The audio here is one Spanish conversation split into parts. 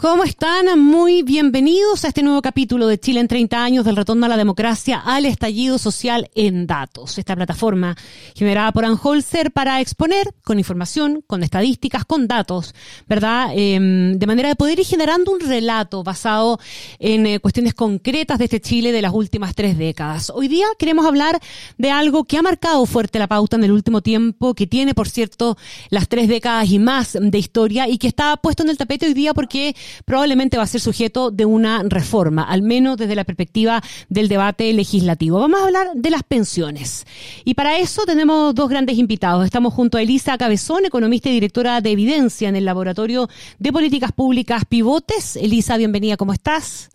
¿Cómo están? Muy bienvenidos a este nuevo capítulo de Chile en 30 años del retorno a la democracia al estallido social en datos. Esta plataforma generada por Anholzer para exponer con información, con estadísticas, con datos, ¿verdad? Em, de manera de poder ir generando un relato basado en eh, cuestiones concretas de este Chile de las últimas tres décadas. Hoy día queremos hablar de algo que ha marcado fuerte la pauta en el último tiempo, que tiene, por cierto, las tres décadas y más de historia y que está puesto en el tapete hoy día porque probablemente va a ser sujeto de una reforma, al menos desde la perspectiva del debate legislativo. Vamos a hablar de las pensiones. Y para eso tenemos dos grandes invitados. Estamos junto a Elisa Cabezón, economista y directora de Evidencia en el Laboratorio de Políticas Públicas Pivotes. Elisa, bienvenida, ¿cómo estás?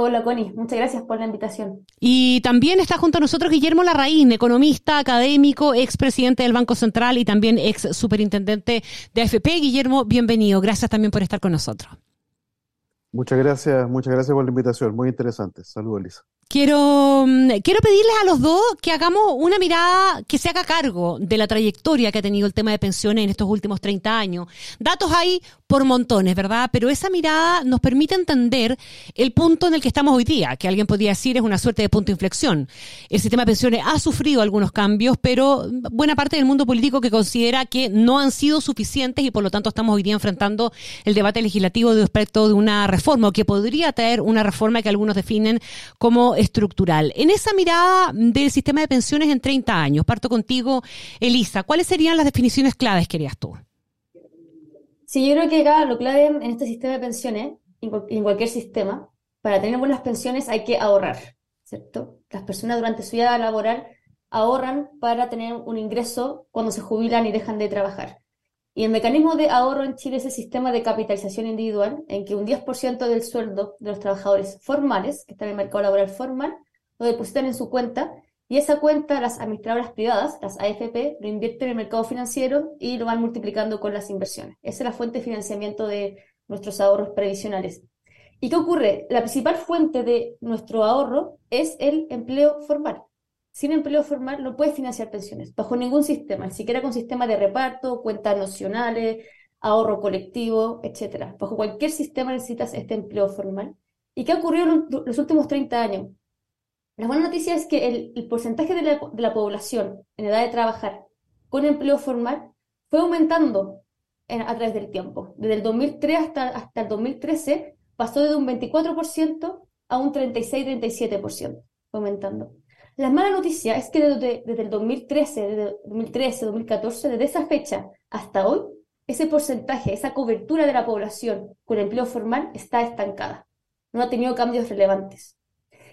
Hola Connie, muchas gracias por la invitación. Y también está junto a nosotros Guillermo Larraín, economista, académico, expresidente del Banco Central y también ex superintendente de AFP. Guillermo, bienvenido. Gracias también por estar con nosotros. Muchas gracias, muchas gracias por la invitación. Muy interesante. Saludos, Elisa. Quiero, mm, quiero pedirles a los dos que hagamos una mirada que se haga cargo de la trayectoria que ha tenido el tema de pensiones en estos últimos 30 años. Datos hay por montones, ¿verdad? Pero esa mirada nos permite entender el punto en el que estamos hoy día, que alguien podría decir es una suerte de punto de inflexión. El sistema de pensiones ha sufrido algunos cambios, pero buena parte del mundo político que considera que no han sido suficientes y por lo tanto estamos hoy día enfrentando el debate legislativo respecto de una reforma o que podría traer una reforma que algunos definen como estructural. En esa mirada del sistema de pensiones en 30 años, parto contigo, Elisa, ¿cuáles serían las definiciones claves que harías tú? Sí, yo creo que acá lo clave en este sistema de pensiones, en cualquier sistema, para tener buenas pensiones hay que ahorrar, ¿cierto? Las personas durante su vida laboral ahorran para tener un ingreso cuando se jubilan y dejan de trabajar. Y el mecanismo de ahorro en Chile es el sistema de capitalización individual, en que un 10% del sueldo de los trabajadores formales, que están en el mercado laboral formal, lo depositan en su cuenta y esa cuenta las administradoras privadas, las AFP, lo invierten en el mercado financiero y lo van multiplicando con las inversiones. Esa es la fuente de financiamiento de nuestros ahorros previsionales. ¿Y qué ocurre? La principal fuente de nuestro ahorro es el empleo formal sin empleo formal no puedes financiar pensiones, bajo ningún sistema, ni siquiera con sistema de reparto, cuentas nocionales, ahorro colectivo, etc. Bajo cualquier sistema necesitas este empleo formal. ¿Y qué ha ocurrido en los últimos 30 años? La buena noticia es que el, porcentaje de la, población en edad de trabajar con empleo formal fue aumentando a través del tiempo. Desde el 2003 hasta, hasta el 2013 pasó de un 24% a un 36-37%, aumentando. La mala noticia es que desde, el 2013, desde 2013, 2014, desde esa fecha hasta hoy, ese porcentaje, esa cobertura de la población con empleo formal está estancada. No ha tenido cambios relevantes.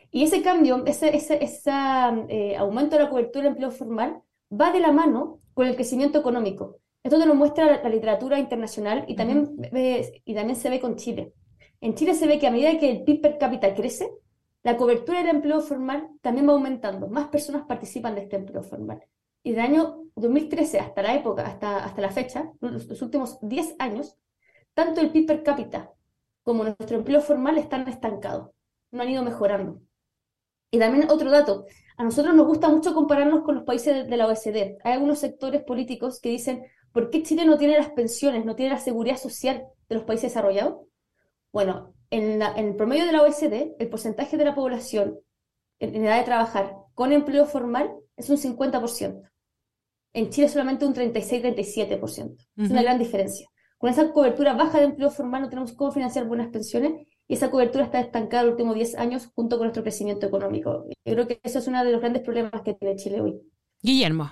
Y ese cambio, ese, ese, eh, aumento de la cobertura de empleo formal va de la mano con el crecimiento económico. Esto nos muestra la, literatura internacional y también, y también se ve con Chile. En Chile se ve que a medida que el PIB per cápita crece, la cobertura del empleo formal también va aumentando, más personas participan de este empleo formal. Y del año 2013 hasta la época, hasta, hasta la fecha, los, últimos 10 años, tanto el PIB per cápita como nuestro empleo formal están estancados, no han ido mejorando. Y también otro dato, a nosotros nos gusta mucho compararnos con los países de la OECD. Hay algunos sectores políticos que dicen, ¿por qué Chile no tiene las pensiones, no tiene la seguridad social de los países desarrollados? Bueno, en, el promedio de la OECD, el porcentaje de la población en, edad de trabajar con empleo formal es un 50%. En Chile solamente un 36-37%. Es una gran diferencia. Con esa cobertura baja de empleo formal no tenemos cómo financiar buenas pensiones y esa cobertura está estancada en los últimos 10 años junto con nuestro crecimiento económico. Yo creo que eso es uno de los grandes problemas que tiene Chile hoy. Guillermo.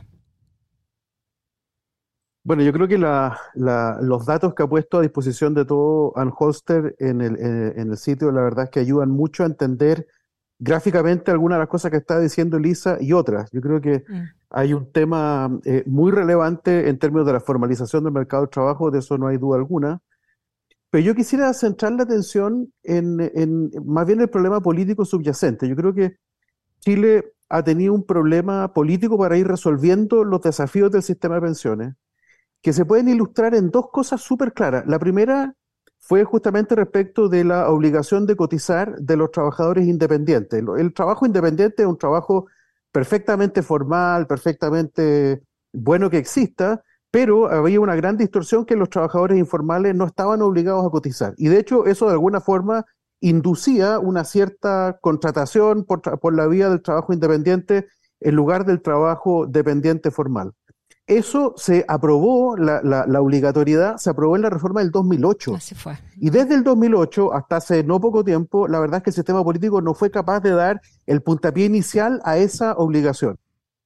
Bueno, yo creo que los datos que ha puesto a disposición de todo Ann Holster en el, en el sitio, la verdad es que ayudan mucho a entender gráficamente algunas de las cosas que está diciendo Elisa y otras. Yo creo que mm. hay un tema eh, muy relevante en términos de la formalización del mercado de trabajo, de eso no hay duda alguna. Pero yo quisiera centrar la atención en, en más bien el problema político subyacente. Yo creo que Chile ha tenido un problema político para ir resolviendo los desafíos del sistema de pensiones que se pueden ilustrar en dos cosas súper claras. La primera fue justamente respecto de la obligación de cotizar de los trabajadores independientes. El trabajo independiente es un trabajo perfectamente formal, perfectamente bueno que exista, pero había una gran distorsión que los trabajadores informales no estaban obligados a cotizar. Y de hecho eso de alguna forma inducía una cierta contratación por, por la vía del trabajo independiente en lugar del trabajo dependiente formal. Eso se aprobó, la, la, obligatoriedad se aprobó en la reforma del 2008. Así fue. Y desde el 2008 hasta hace no poco tiempo, la verdad es que el sistema político no fue capaz de dar el puntapié inicial a esa obligación.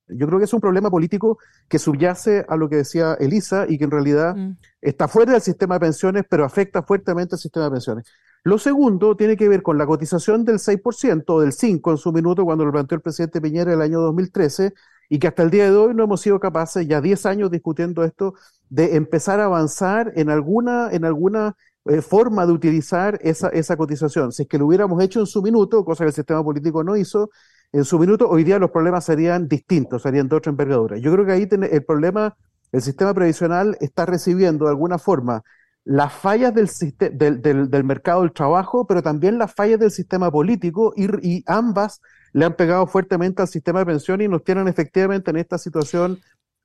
Yo creo que es un problema político que subyace a lo que decía Elisa y que en realidad mm. está fuera del sistema de pensiones, pero afecta fuertemente al sistema de pensiones. Lo segundo tiene que ver con la cotización del 6% o del 5% en su minuto cuando lo planteó el presidente Piñera en el año 2013 y que hasta el día de hoy no hemos sido capaces, ya 10 años discutiendo esto, de empezar a avanzar en alguna, en alguna eh, forma de utilizar esa, esa cotización. Si es que lo hubiéramos hecho en su minuto, cosa que el sistema político no hizo, en su minuto, hoy día los problemas serían distintos, serían de otra envergadura. Yo creo que ahí el problema, el sistema previsional está recibiendo de alguna forma las fallas del, del, del, del mercado del trabajo, pero también las fallas del sistema político y, y ambas le han pegado fuertemente al sistema de pensiones y nos tienen efectivamente en esta situación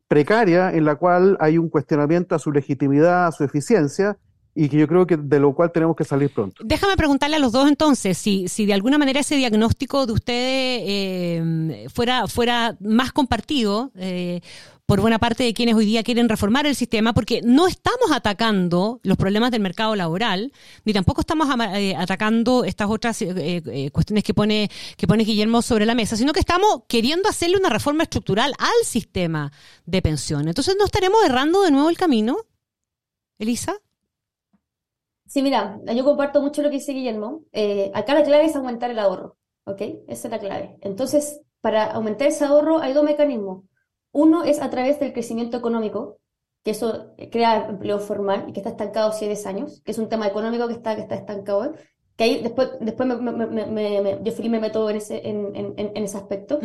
precaria en la cual hay un cuestionamiento a su legitimidad, a su eficiencia, y que yo creo que de lo cual tenemos que salir pronto. Déjame preguntarle a los dos entonces, si, si de alguna manera ese diagnóstico de ustedes eh, fuera, fuera más compartido, eh, por buena parte de quienes hoy día quieren reformar el sistema, porque no estamos atacando los problemas del mercado laboral, ni tampoco estamos eh, atacando estas otras eh, eh, cuestiones que pone, que pone Guillermo sobre la mesa, sino que estamos queriendo hacerle una reforma estructural al sistema de pensión. Entonces, ¿no estaremos errando de nuevo el camino? Elisa. Sí, mira, yo comparto mucho lo que dice Guillermo. acá la clave es aumentar el ahorro, ¿ok? Esa es la clave. Entonces, para aumentar ese ahorro hay dos mecanismos. Uno es a través del crecimiento económico, que eso crea empleo formal y que está estancado hace 10 años, que es un tema económico que está, que está estancado, que ahí después, después me, me, me, yo me meto en ese, en, en, en ese aspecto.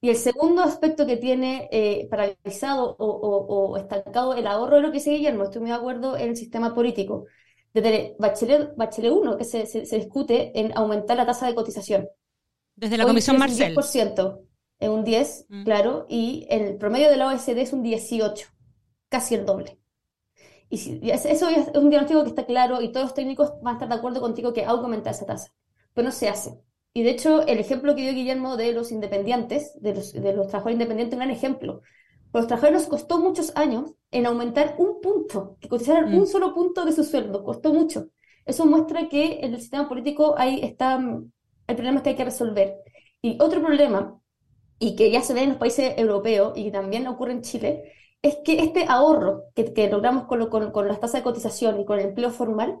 Y el segundo aspecto que tiene eh, paralizado o, o, estancado el ahorro es lo que dice Guillermo, estoy muy de acuerdo en el sistema político. Desde Bachelet, Bachelet 1, que se, se, discute en aumentar la tasa de cotización. Desde la Comisión Marcel. 10% es un 10, mm. claro, y el promedio de la OSD es un 18, casi el doble. Y si, eso es un diagnóstico que está claro y todos los técnicos van a estar de acuerdo contigo que aumentar esa tasa, pero no se hace. Y de hecho, el ejemplo que dio Guillermo de los independientes, de los, de los trabajadores independientes, es un gran ejemplo. A los trabajadores nos costó muchos años en aumentar un punto, que cotizaran mm. un solo punto de su sueldo, costó mucho. Eso muestra que en el sistema político ahí está el problema que hay que resolver. Y otro problema y que ya se ve en los países europeos y que también ocurre en Chile, es que este ahorro que, que logramos con, con, con, las tasas de cotización y con el empleo formal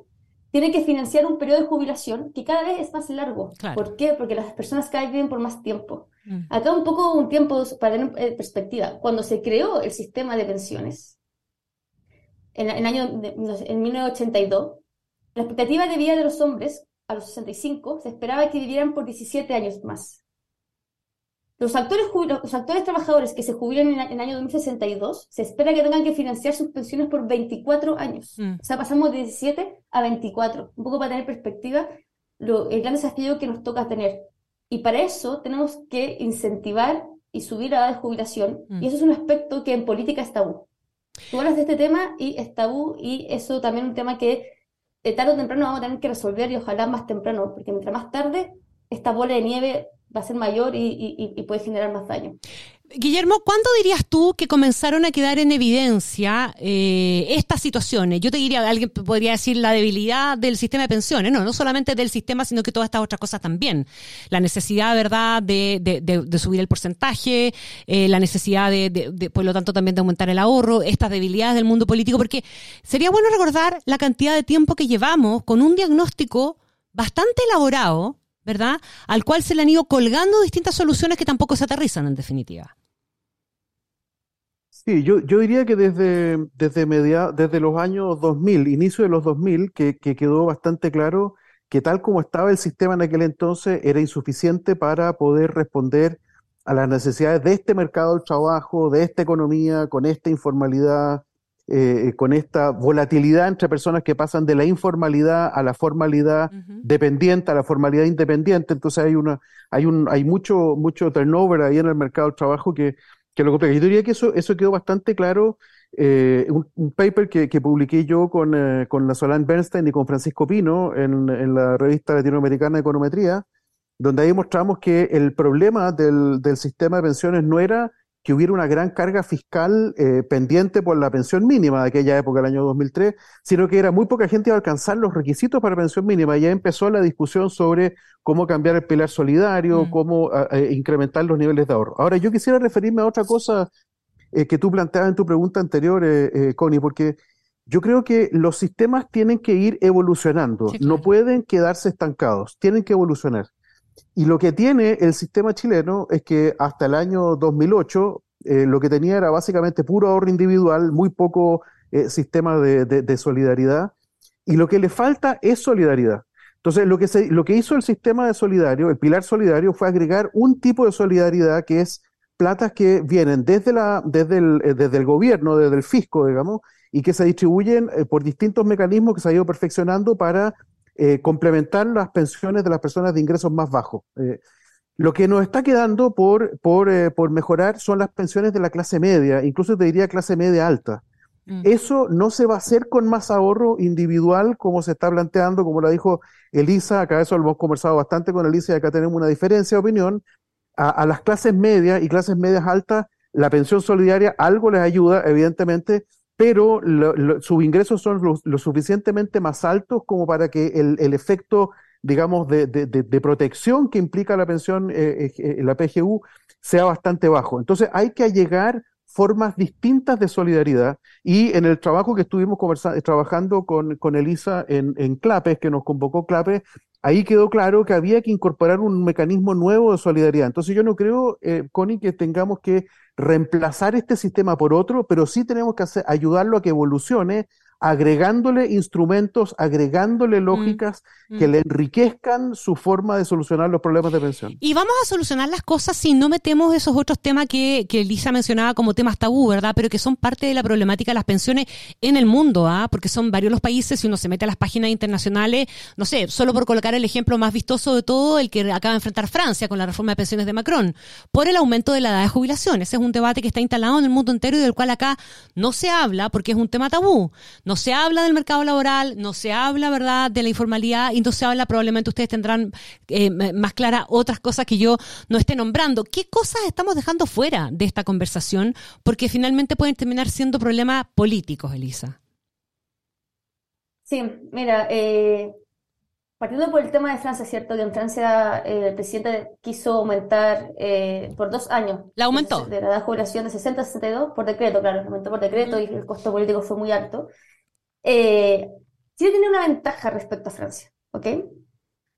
tiene que financiar un periodo de jubilación que cada vez es más largo. ¿Por qué? Porque las personas cada vez viven por más tiempo. Mm. Acá un poco un tiempo para tener eh, perspectiva. Cuando se creó el sistema de pensiones, en, en, año en 1982, la expectativa de vida de los hombres a los 65 se esperaba que vivieran por 17 años más. Los actores, los actores trabajadores que se jubilan en, el año 2062 se espera que tengan que financiar sus pensiones por 24 años. Mm. O sea, pasamos de 17 a 24. Un poco para tener perspectiva lo, el gran desafío que nos toca tener. Y para eso tenemos que incentivar y subir la edad de jubilación. Mm. Y eso es un aspecto que en política es tabú. Tú hablas de este tema y es tabú y eso también es un tema que de tarde o temprano vamos a tener que resolver y ojalá más temprano, porque mientras más tarde esta bola de nieve va a ser mayor y, puede generar más daño. Guillermo, ¿cuándo dirías tú que comenzaron a quedar en evidencia eh, estas situaciones? Yo te diría, alguien podría decir la debilidad del sistema de pensiones, no, no solamente del sistema, sino que todas estas otras cosas también. La necesidad, ¿verdad?, de, subir el porcentaje, eh, la necesidad de, por lo tanto, también de aumentar el ahorro, estas debilidades del mundo político, porque sería bueno recordar la cantidad de tiempo que llevamos con un diagnóstico bastante elaborado ¿verdad? Al cual se le han ido colgando distintas soluciones que tampoco se aterrizan en definitiva. Sí, yo, yo diría que desde, desde, desde los años 2000, inicio de los 2000, que, que quedó bastante claro que tal como estaba el sistema en aquel entonces era insuficiente para poder responder a las necesidades de este mercado del trabajo, de esta economía, con esta informalidad eh, con esta volatilidad entre personas que pasan de la informalidad a la formalidad dependiente, a la formalidad independiente. Entonces hay una, hay un, hay mucho, mucho turnover ahí en el mercado del trabajo que, que lo complica. Yo diría que eso, eso quedó bastante claro. Eh, un, paper que, que, publiqué yo con, eh, con la Solán Bernstein y con Francisco Pino en, en la revista latinoamericana de Econometría, donde ahí mostramos que el problema del, del sistema de pensiones no era que hubiera una gran carga fiscal eh, pendiente por la pensión mínima de aquella época, el año 2003, sino que era muy poca gente iba a alcanzar los requisitos para pensión mínima. Y ya empezó la discusión sobre cómo cambiar el pilar solidario, mm. cómo incrementar los niveles de ahorro. Ahora, yo quisiera referirme a otra cosa eh, que tú planteabas en tu pregunta anterior, eh, Connie, porque yo creo que los sistemas tienen que ir evolucionando, no pueden quedarse estancados, tienen que evolucionar. Y lo que tiene el sistema chileno es que hasta el año 2008 eh, lo que tenía era básicamente puro ahorro individual, muy poco eh, sistema de, solidaridad, y lo que le falta es solidaridad. Entonces, lo que, se, lo que hizo el sistema de solidario, el pilar solidario, fue agregar un tipo de solidaridad que es platas que vienen desde, la, desde, el, eh, desde el gobierno, desde el fisco, digamos, y que se distribuyen por distintos mecanismos que se han ido perfeccionando para eh, complementar las pensiones de las personas de ingresos más bajos. Eh, lo que nos está quedando por, por, eh, por, mejorar son las pensiones de la clase media, incluso te diría clase media alta. Mm. Eso no se va a hacer con más ahorro individual como se está planteando, como lo dijo Elisa, acá eso lo hemos conversado bastante con Elisa y acá tenemos una diferencia de opinión. A, a las clases medias y clases medias altas, la pensión solidaria algo les ayuda, evidentemente, pero sus ingresos son lo, suficientemente más altos como para que el, efecto, digamos, de, protección que implica la pensión, eh, eh, eh, la PGU, sea bastante bajo. Entonces hay que allegar formas distintas de solidaridad y en el trabajo que estuvimos trabajando con, con Elisa en, en Clapes, que nos convocó Clapes, ahí quedó claro que había que incorporar un mecanismo nuevo de solidaridad. Entonces yo no creo, eh, Connie, que tengamos que reemplazar este sistema por otro, pero sí tenemos que hacer, ayudarlo a que evolucione agregándole instrumentos, agregándole mm, lógicas que mm. le enriquezcan su forma de solucionar los problemas de pensión. Y vamos a solucionar las cosas si no metemos esos otros temas que, que Lisa mencionaba como temas tabú, ¿verdad? Pero que son parte de la problemática de las pensiones en el mundo, ¿ah? Porque son varios los países, si uno se mete a las páginas internacionales, no sé, solo por colocar el ejemplo más vistoso de todo, el que acaba de enfrentar Francia con la reforma de pensiones de Macron, por el aumento de la edad de jubilación. Ese es un debate que está instalado en el mundo entero y del cual acá no se habla porque es un tema tabú. No se habla del mercado laboral, no se habla, ¿verdad?, de la informalidad y no se habla, probablemente ustedes tendrán eh, más claras otras cosas que yo no esté nombrando. ¿Qué cosas estamos dejando fuera de esta conversación? Porque finalmente pueden terminar siendo problemas políticos, Elisa. Sí, mira, eh, partiendo por el tema de Francia, ¿cierto? Que en Francia eh, el presidente quiso aumentar por dos años. ¿La aumentó? De la edad de jubilación de 60 a 62 por decreto, claro, aumentó por decreto y el costo político fue muy alto eh, Chile tiene una ventaja respecto a Francia, ¿ok?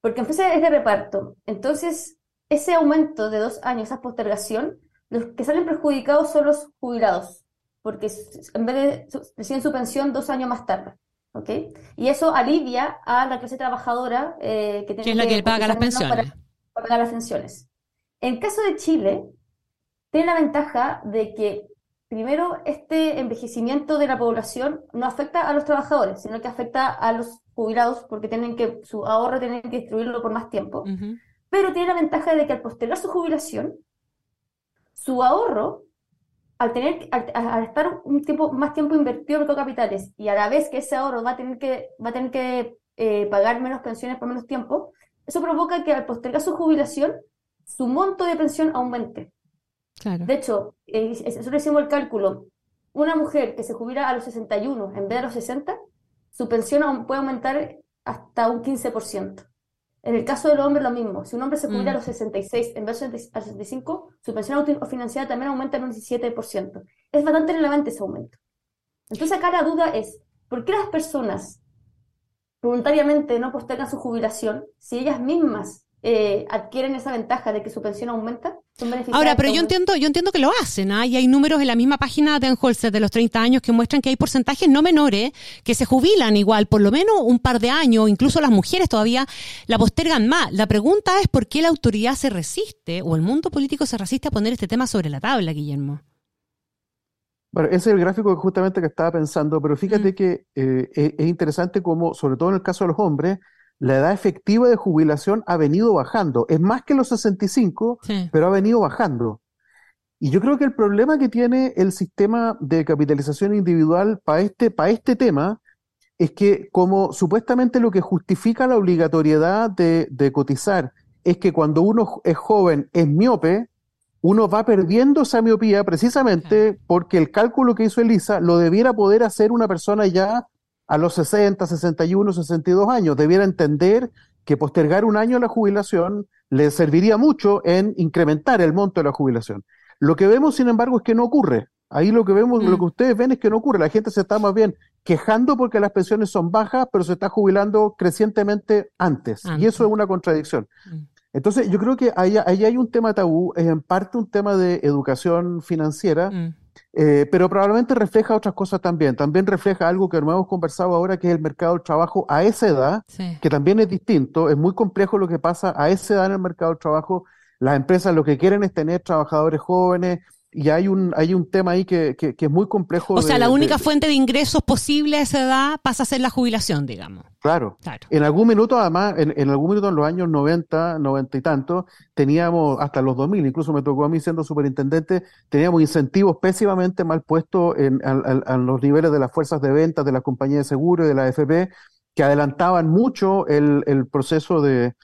Porque en Francia es de reparto. Entonces, ese aumento de dos años, esa postergación, los que salen perjudicados son los jubilados, porque en vez de reciben su pensión dos años más tarde. ¿ok? Y eso alivia a la clase trabajadora eh, que tiene es la que, paga las pensiones. Para, para, pagar las pensiones. En caso de Chile, tiene la ventaja de que primero, este envejecimiento de la población no afecta a los trabajadores, sino que afecta a los jubilados porque tienen que, su ahorro tienen que distribuirlo por más tiempo. Pero tiene la ventaja de que al postergar su jubilación, su ahorro, al, tener, al, estar un tiempo, más tiempo invertido en capitales y a la vez que ese ahorro va a tener que, va a tener que eh, pagar menos pensiones por menos tiempo, eso provoca que al postergar su jubilación, su monto de pensión aumente. De hecho, eh, nosotros hicimos el cálculo. Una mujer que se jubila a los 61 en vez de los 60, su pensión puede aumentar hasta un 15%. En el caso del hombre, lo mismo. Si un hombre se jubila a los 66 mm. en vez de a los 65, su pensión financiada también aumenta en un 17%. Es bastante relevante ese aumento. Entonces, acá la duda es: ¿por qué las personas voluntariamente no postergan su jubilación si ellas mismas eh, adquieren esa ventaja de que su pensión aumenta. Ahora, pero yo entiendo, yo entiendo que lo hacen, ¿ah? y hay números en la misma página de Enholzer de los 30 años que muestran que hay porcentajes no menores que se jubilan igual, por lo menos un par de años, incluso las mujeres todavía la postergan más. La pregunta es por qué la autoridad se resiste o el mundo político se resiste a poner este tema sobre la tabla, Guillermo. Bueno, ese es el gráfico que justamente que estaba pensando, pero fíjate Mm. que eh, es, es interesante como, sobre todo en el caso de los hombres, la edad efectiva de jubilación ha venido bajando. Es más que los 65, Sí. pero ha venido bajando. Y yo creo que el problema que tiene el sistema de capitalización individual para este, para este tema es que como supuestamente lo que justifica la obligatoriedad de, de cotizar es que cuando uno es joven es miope, uno va perdiendo esa miopía precisamente porque el cálculo que hizo Elisa lo debiera poder hacer una persona ya a los 60, 61, 62 años. Debiera entender que postergar un año la jubilación le serviría mucho en incrementar el monto de la jubilación. Lo que vemos, sin embargo, es que no ocurre. Ahí lo que vemos, Mm. lo que ustedes ven es que no ocurre. La gente se está más bien quejando porque las pensiones son bajas, pero se está jubilando crecientemente antes. Y eso es una contradicción. Mm. Entonces, yo creo que ahí, ahí hay un tema tabú, es en parte un tema de educación financiera, Mm. Eh, pero probablemente refleja otras cosas también. También refleja algo que no hemos conversado ahora, que es el mercado del trabajo a esa edad, Sí. que también es distinto. Es muy complejo lo que pasa a esa edad en el mercado del trabajo. Las empresas lo que quieren es tener trabajadores jóvenes y hay un, hay un tema ahí que, que, que es muy complejo. O sea, la única de- fuente de ingresos posible a esa edad pasa a ser la jubilación, digamos. Claro. Claro. En algún minuto, además, en, en algún minuto en los años 90, 90 y tanto, teníamos hasta los 2000, incluso me tocó a mí siendo superintendente, teníamos incentivos pésimamente mal puestos en, a, a- a los niveles de las fuerzas de ventas, de las compañías de seguro y de la AFP, que adelantaban mucho el, el proceso de,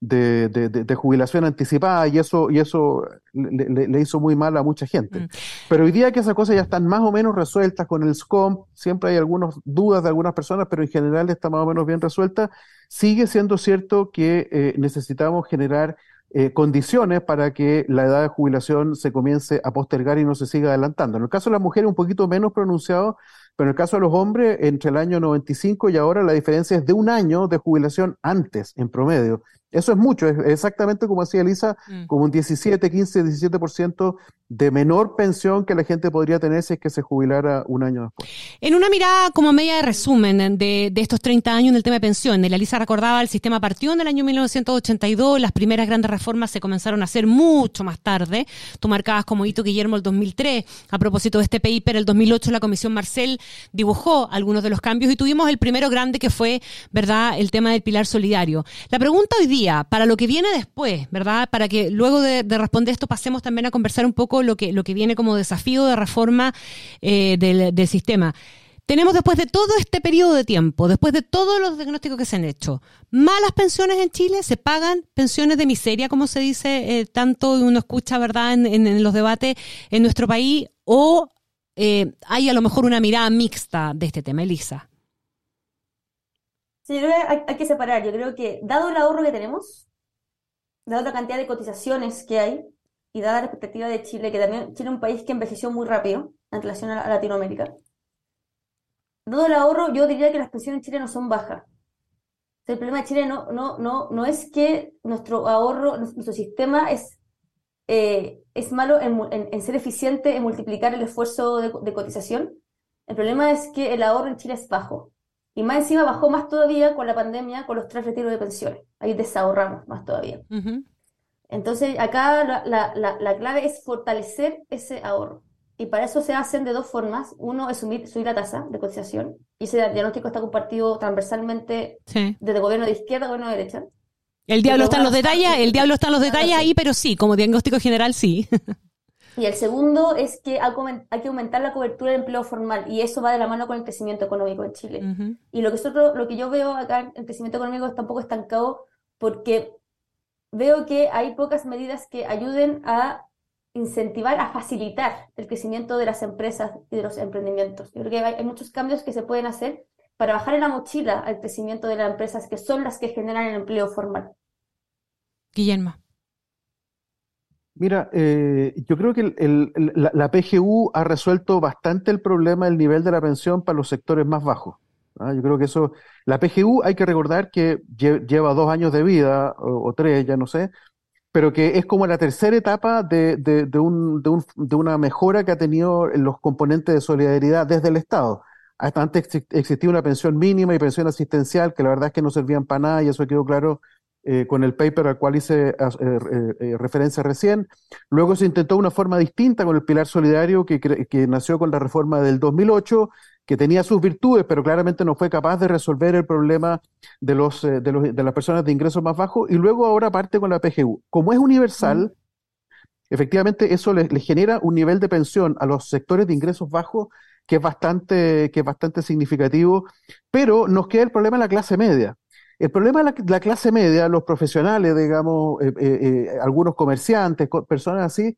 de, de- de- de jubilación anticipada y eso, y eso le, le- le hizo muy mal a mucha gente. Mm. Pero hoy día que esas cosas ya están más o menos resueltas con el SCOM, siempre hay algunas dudas de algunas personas, pero en general está más o menos bien resuelta, sigue siendo cierto que eh, necesitamos generar eh, condiciones para que la edad de jubilación se comience a postergar y no se siga adelantando. En el caso de las mujeres un poquito menos pronunciado, pero en el caso de los hombres, entre el año 95 y ahora la diferencia es de un año de jubilación antes, en promedio. Eso es mucho, es exactamente como decía Elisa, Mm. como un 17, 15, 17% de menor pensión que la gente podría tener si es que se jubilara un año después. En una mirada como media de resumen de, de estos 30 años en el tema de pensiones, la Elisa recordaba el sistema partió en el año 1982, las primeras grandes reformas se comenzaron a hacer mucho más tarde. Tú marcabas como hito Guillermo el 2003. A propósito de este paper, el 2008 la Comisión Marcel dibujó algunos de los cambios y tuvimos el primero grande que fue, ¿verdad?, el tema del pilar solidario. La pregunta hoy día, para lo que viene después, ¿verdad?, para que luego de, de responder esto pasemos también a conversar un poco lo que, lo que viene como desafío de reforma eh, del, del sistema. Tenemos después de todo este periodo de tiempo, después de todos los diagnósticos que se han hecho, malas pensiones en Chile, se pagan pensiones de miseria, como se dice eh, tanto y uno escucha, ¿verdad?, en, en- en los debates en nuestro país, o eh, hay a lo mejor una mirada mixta de este tema, Elisa. Sí, yo creo que hay, que separar. Yo creo que, dado el ahorro que tenemos, dado la cantidad de cotizaciones que hay, y dada la perspectiva de Chile, que también Chile es un país que envejeció muy rápido en relación a, Latinoamérica, dado el ahorro, yo diría que las pensiones en Chile no son bajas. El problema de Chile no, no, no, no es que nuestro ahorro, nuestro sistema es, eh, es malo en ser eficiente en multiplicar el esfuerzo de, de cotización. El problema es que el ahorro en Chile es bajo. Y más encima bajó más todavía con la pandemia, con los tres retiros de pensiones. Ahí desahorramos más todavía. Ujú. Entonces, acá la, la- la- la clave es fortalecer ese ahorro. Y para eso se hacen de dos formas. Uno es subir, subir la tasa de cotización. Y ese diagnóstico está compartido transversalmente Sí. desde gobierno de izquierda a gobierno de derecha. El diablo está en los detalles, el diablo está en los detalles ahí, pero sí, como diagnóstico general sí. Y el segundo es que hay que aumentar la cobertura del empleo formal. Y eso va de la mano con el crecimiento económico en Chile. Y lo que, nosotros, lo que yo veo acá en el crecimiento económico está un poco estancado porque veo que hay pocas medidas que ayuden a incentivar, a facilitar el crecimiento de las empresas y de los emprendimientos. Yo creo que hay, hay muchos cambios que se pueden hacer para bajar en la mochila al crecimiento de las empresas que son las que generan el empleo formal. Guillermo. Mira, eh, yo creo que la, PGU ha resuelto bastante el problema del nivel de la pensión para los sectores más bajos. ¿ah? Yo creo que eso, la PGU hay que recordar que lle- lleva dos años de vida, o, o tres, ya no sé, pero que es como la tercera etapa de, de, de un, de, un- de una mejora que ha tenido en los componentes de solidaridad desde el Estado. Hasta antes exi- existía una pensión mínima y pensión asistencial, que la verdad es que no servían para nada, y eso quedó claro eh, con el paper al cual hice eh, eh, referencia recién. Luego se intentó una forma distinta con el pilar solidario que, que nació con la reforma del 2008 que tenía sus virtudes, pero claramente no fue capaz de resolver el problema de, los, de, los, de las personas de ingresos más bajos, y luego ahora parte con la PGU. Como es universal, efectivamente eso le, genera un nivel de pensión a los sectores de ingresos bajos que es bastante, que es bastante significativo, pero nos queda el problema de la clase media. El problema de la, clase media, los profesionales, digamos, eh, eh, eh, algunos comerciantes, personas así,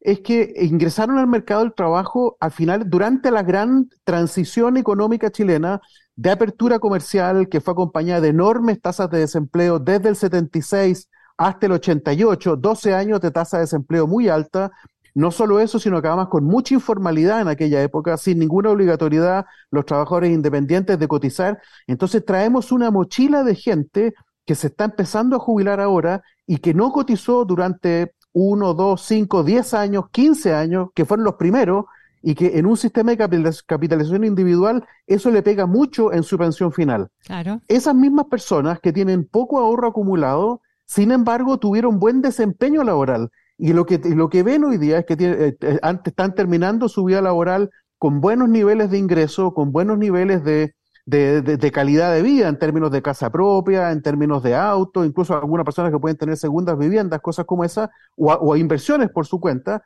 es que ingresaron al mercado del trabajo al final, durante la gran transición económica chilena de apertura comercial que fue acompañada de enormes tasas de desempleo desde el 76 hasta el 88, 12 años de tasa de desempleo muy alta, no solo eso, sino que además con mucha informalidad en aquella época, sin ninguna obligatoriedad los trabajadores independientes de cotizar. Entonces traemos una mochila de gente que se está empezando a jubilar ahora y que no cotizó durante uno, dos, cinco, diez años, quince años, que fueron los primeros, y que en un sistema de capitalización individual eso le pega mucho en su pensión final. Claro. Esas mismas personas que tienen poco ahorro acumulado, sin embargo, tuvieron buen desempeño laboral y lo que, lo que ven hoy día es que eh, eh, están terminando su vida laboral con buenos niveles de ingreso, con buenos niveles de, de, calidad de vida en términos de casa propia, en términos de auto, incluso algunas personas que pueden tener segundas viviendas, cosas como esas, o, inversiones por su cuenta,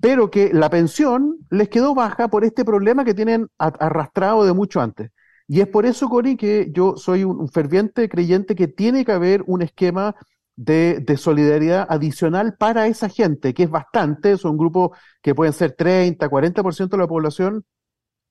pero que la pensión les quedó baja por este problema que tienen arrastrado de mucho antes. Y es por eso, Cori, que yo soy un ferviente creyente que tiene que haber un esquema de, solidaridad adicional para esa gente, que es bastante, son grupos que pueden ser 30, 40% de la población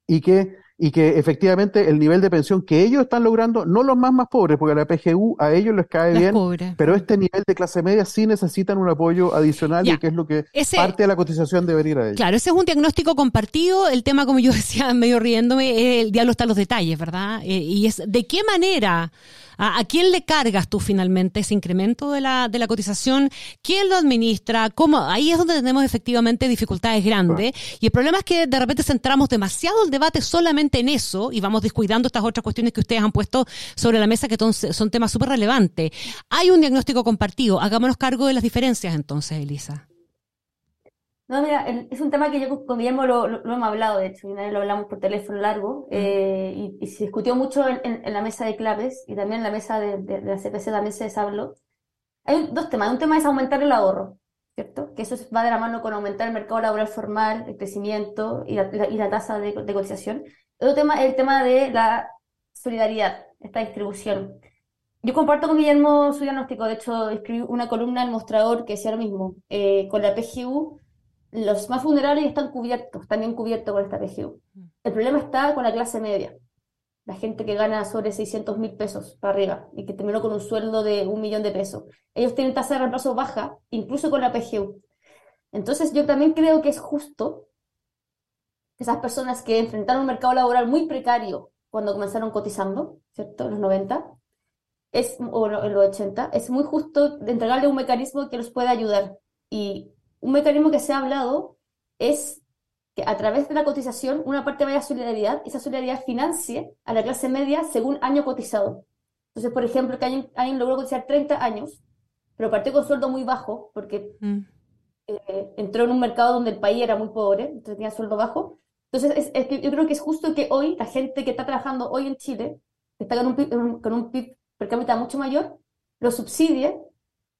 y que, y que efectivamente el nivel de pensión que ellos están logrando, no los más más pobres, porque la PGU a ellos les cae bien, pero este nivel de clase media sí necesitan un apoyo adicional y que es lo que parte de la cotización debería ir a ellos. Claro, ese es un diagnóstico compartido, el tema como yo decía medio riéndome, el diablo está en los detalles, ¿verdad? Eh, y es de qué manera ¿A, quién le cargas tú finalmente ese incremento de la, de la cotización? ¿Quién lo administra? ¿Cómo? Ahí es donde tenemos efectivamente dificultades grandes. Y el problema es que de repente centramos demasiado el debate solamente en eso y vamos descuidando estas otras cuestiones que ustedes han puesto sobre la mesa que son temas súper relevantes. Hay un diagnóstico compartido. Hagámonos cargo de las diferencias entonces, Elisa. No, mira, es un tema que yo con Guillermo lo, lo, hemos hablado, de hecho, y una lo hablamos por teléfono largo, eh, y, se discutió mucho en, en, la mesa de claves y también en la mesa de, de, la CPC también se habló. Hay dos temas. Un tema es aumentar el ahorro, ¿cierto? Que eso va de la mano con aumentar el mercado laboral formal, el crecimiento y la, y la tasa de, de cotización. Otro tema es el tema de la solidaridad, esta distribución. Yo comparto con Guillermo su diagnóstico, de hecho, escribí una columna el mostrador que decía lo mismo. Eh, con la PGU los más vulnerables están cubiertos, están bien cubiertos con esta PGU. Mm. El problema está con la clase media, la gente que gana sobre 600 mil pesos para arriba y que terminó con un sueldo de un millón de pesos. Ellos tienen tasa de reemplazo baja, incluso con la PGU. Entonces yo también creo que es justo que esas personas que enfrentaron un mercado laboral muy precario cuando comenzaron cotizando, ¿cierto? En los 90, es, o en los 80, es muy justo entregarle un mecanismo que los pueda ayudar. Y un mecanismo que se ha hablado es que a través de la cotización una parte vaya a solidaridad y esa solidaridad financie a la clase media según año cotizado. Entonces, por ejemplo, que alguien, logró cotizar 30 años, pero partió con sueldo muy bajo porque mm. eh, entró en un mercado donde el país era muy pobre, entonces tenía sueldo bajo. Entonces, es, yo creo que es justo que hoy la gente que está trabajando hoy en Chile, que está con un, con un PIB per cápita mucho mayor, lo subsidie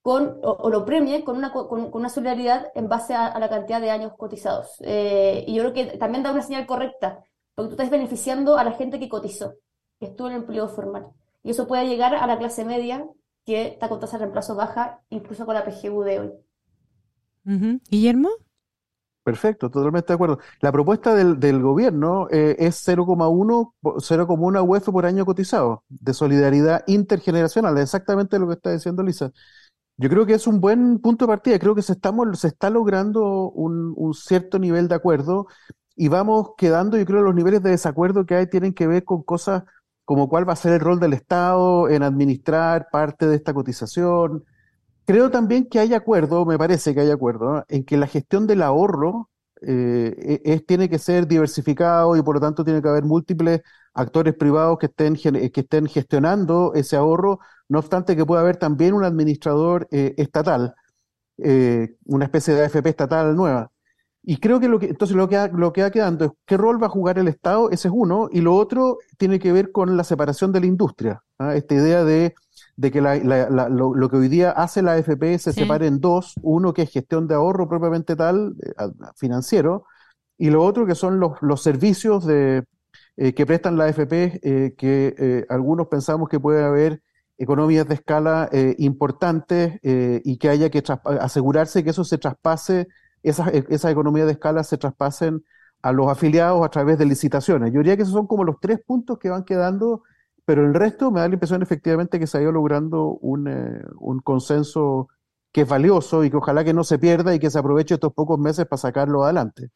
con, o, lo premie con una, con, una solidaridad en base a, la cantidad de años cotizados. Eh, y yo creo que también da una señal correcta, porque tú estás beneficiando a la gente que cotizó, que estuvo en el empleo formal. Y eso puede llegar a la clase media, que está con tasa de reemplazo baja, incluso con la PGU de hoy. Guillermo. Perfecto, totalmente de acuerdo. La propuesta del, del gobierno eh, es 0,1 0,1 UF por año cotizado, de solidaridad intergeneracional, exactamente lo que está diciendo Lisa. Yo creo que es un buen punto de partida. Creo que se, estamos, se está logrando un, cierto nivel de acuerdo y vamos quedando, yo creo, los niveles de desacuerdo que hay tienen que ver con cosas como cuál va a ser el rol del Estado en administrar parte de esta cotización. Creo también que hay acuerdo, me parece que hay acuerdo, en que la gestión del ahorro eh, es, tiene que ser diversificado y por lo tanto tiene que haber múltiples actores privados que estén, que estén gestionando ese ahorro, no obstante que pueda haber también un administrador eh, estatal, eh, una especie de AFP estatal nueva. Y creo que lo que, entonces lo que, lo que va quedando es qué rol va a jugar el Estado, ese es uno, y lo otro tiene que ver con la separación de la industria. ¿ah? Esta idea de, de que lo, que hoy día hace la AFP se separe en dos, uno que es gestión de ahorro propiamente tal, eh, financiero, y lo otro que son los, los servicios de, eh, que prestan la AFP, eh, que algunos pensamos que puede haber economías de escala importantes y que haya que asegurarse que eso se traspase esas, esas economías de escala se traspasen a los afiliados a través de licitaciones. Yo diría que esos son como los tres puntos que van quedando, pero el resto me da la impresión efectivamente que se ha ido logrando un, eh, un consenso que es valioso y que ojalá que no se pierda y que se aproveche estos pocos meses para sacarlo adelante.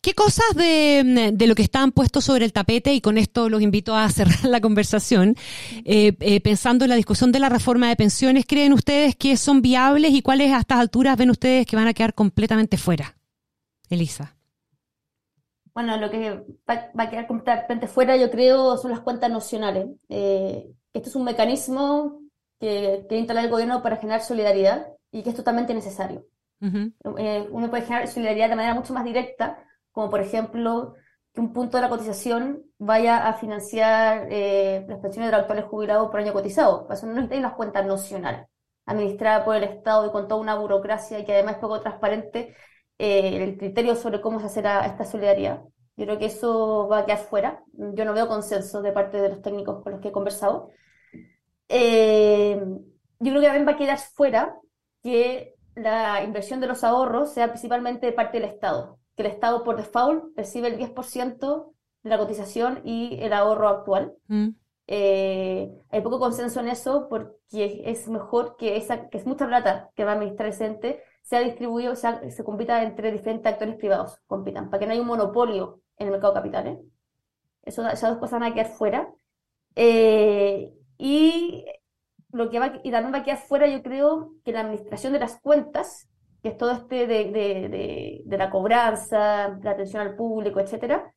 ¿Qué cosas de, de lo que están puestos sobre el tapete, y con esto los invito a cerrar la conversación, eh, eh, pensando en la discusión de la reforma de pensiones, creen ustedes que son viables y cuáles a estas alturas ven ustedes que van a quedar completamente fuera? Elisa. Bueno, lo que va, a quedar completamente fuera, yo creo, son las cuentas nacionales. Eh, esto es un mecanismo que, que instala el gobierno para generar solidaridad y que es totalmente necesario. Eh, uno puede generar solidaridad de manera mucho más directa, como por ejemplo que un punto de la cotización vaya a financiar eh, las pensiones de los actuales jubilados por año cotizado. Para eso no necesitan las cuentas nocionales, administradas por el Estado y con toda una burocracia y que además es poco transparente eh, el criterio sobre cómo se hace esta solidaridad. Yo creo que eso va a quedar fuera. Yo no veo consenso de parte de los técnicos con los que he conversado. yo creo que también va a quedar fuera que la inversión de los ahorros sea principalmente de parte del Estado, que el Estado por default recibe el 10% de la cotización y el ahorro actual. Mm. Eh, hay poco consenso en eso porque es mejor que esa, que es mucha plata que va a administrar ese ente, sea distribuido, sea, se compita entre diferentes actores privados, compitan, para que no haya un monopolio en el mercado de capitales. Eso, esas dos cosas van a quedar fuera. Eh, y lo que va, y también va a quedar fuera, yo creo, que la administración de las cuentas, que es todo este de, de, de, la cobranza, la atención al público, etcétera,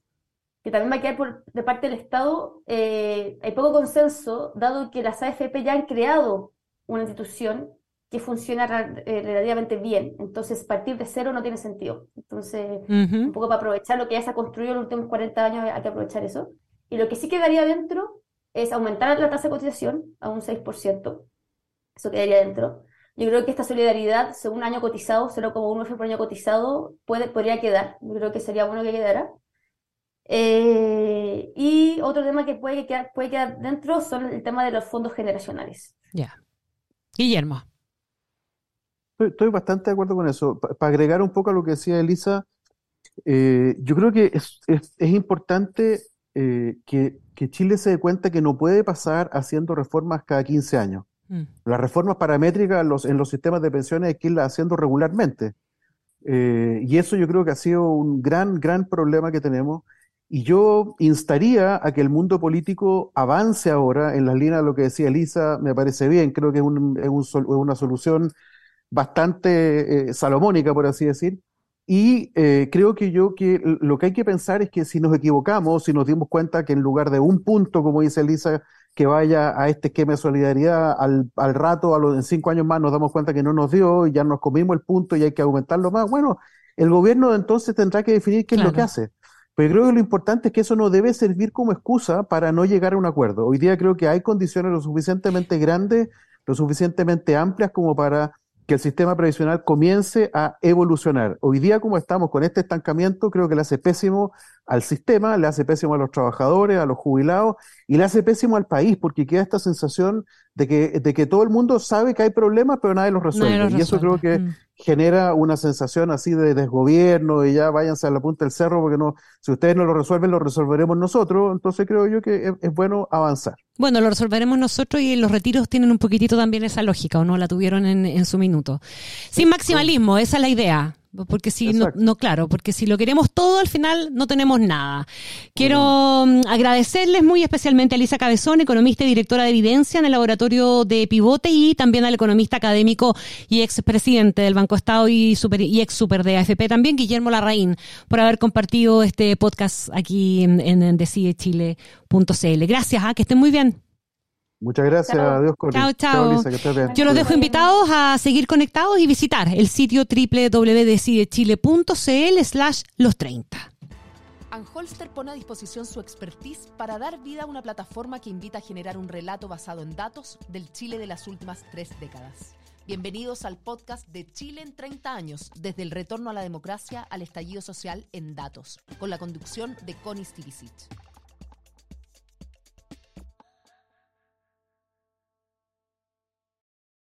que también va a quedar por, de parte del Estado, eh, hay poco consenso, dado que las AFP ya han creado una institución que funciona eh, relativamente bien. Entonces, partir de cero no tiene sentido. Entonces, un poco para aprovechar lo que ya se ha construido en los últimos 40 años, hay que aprovechar eso. Y lo que sí quedaría dentro es aumentar la tasa de cotización a un 6%. Eso quedaría dentro. Yo creo que esta solidaridad, según año cotizado, solo como un por año cotizado, puede, podría quedar. Yo creo que sería bueno que quedara. Eh, y otro tema que puede quedar, puede quedar dentro son el tema de los fondos generacionales. Ya. Guillermo. Estoy, bastante de acuerdo con eso. Para agregar un poco a lo que decía Elisa, eh, yo creo que es, es, es importante eh, que, Chile se dé cuenta que no puede pasar haciendo reformas cada 15 años. Mm. Las reformas paramétricas en los, en los sistemas de pensiones hay que irlas haciendo regularmente. Eh, y eso yo creo que ha sido un gran, gran problema que tenemos. Y yo instaría a que el mundo político avance ahora en las líneas de lo que decía Elisa, me parece bien, creo que es, una solución bastante eh, salomónica, por así decir, y eh, creo que yo que lo que hay que pensar es que si nos equivocamos, si nos dimos cuenta que en lugar de un punto, como dice Elisa, que vaya a este esquema de solidaridad, al, al rato, a los, en cinco años más nos damos cuenta que no nos dio y ya nos comimos el punto y hay que aumentarlo más, bueno, el gobierno entonces tendrá que definir qué es lo que hace. Pero creo que lo importante es que eso no debe servir como excusa para no llegar a un acuerdo. Hoy día creo que hay condiciones lo suficientemente grandes, lo suficientemente amplias como para que el sistema previsional comience a evolucionar. Hoy día, como estamos con este estancamiento, creo que le hace pésimo al sistema, le hace pésimo a los trabajadores, a los jubilados y le hace pésimo al país, porque queda esta sensación de que, de que todo el mundo sabe que hay problemas, pero nadie los resuelve. Y eso creo que mm. genera una sensación así de desgobierno, y ya váyanse a la punta del cerro, porque no, si ustedes no lo resuelven, lo resolveremos nosotros. Entonces creo yo que es bueno avanzar. Bueno, lo resolveremos nosotros y los retiros tienen un poquitito también esa lógica, ¿o no? La tuvieron en, su minuto. Sin maximalismo, esa es la idea. Porque si no, no, claro, porque si lo queremos todo, al final no tenemos nada. Quiero mm, agradecerles muy especialmente a Elisa Cabezón, economista y directora de evidencia en el laboratorio de Pivote, y también al economista académico y expresidente del Banco Estado y, super, y ex super de AFP también, Guillermo Larraín, por haber compartido este podcast aquí en, en decidechile.cl. Gracias, ¿ah? que estén muy bien. Muchas gracias, adiós Chao, chao. Yo los dejo invitados a seguir conectados y visitar el sitio www.decidechile.cl slash los 30. Anholster pone a disposición su expertise para dar vida a una plataforma que invita a generar un relato basado en datos del Chile de las últimas tres décadas. Bienvenidos al podcast de Chile en 30 años, desde el retorno a la democracia al estallido social en datos, con la conducción de Connie Stivicic.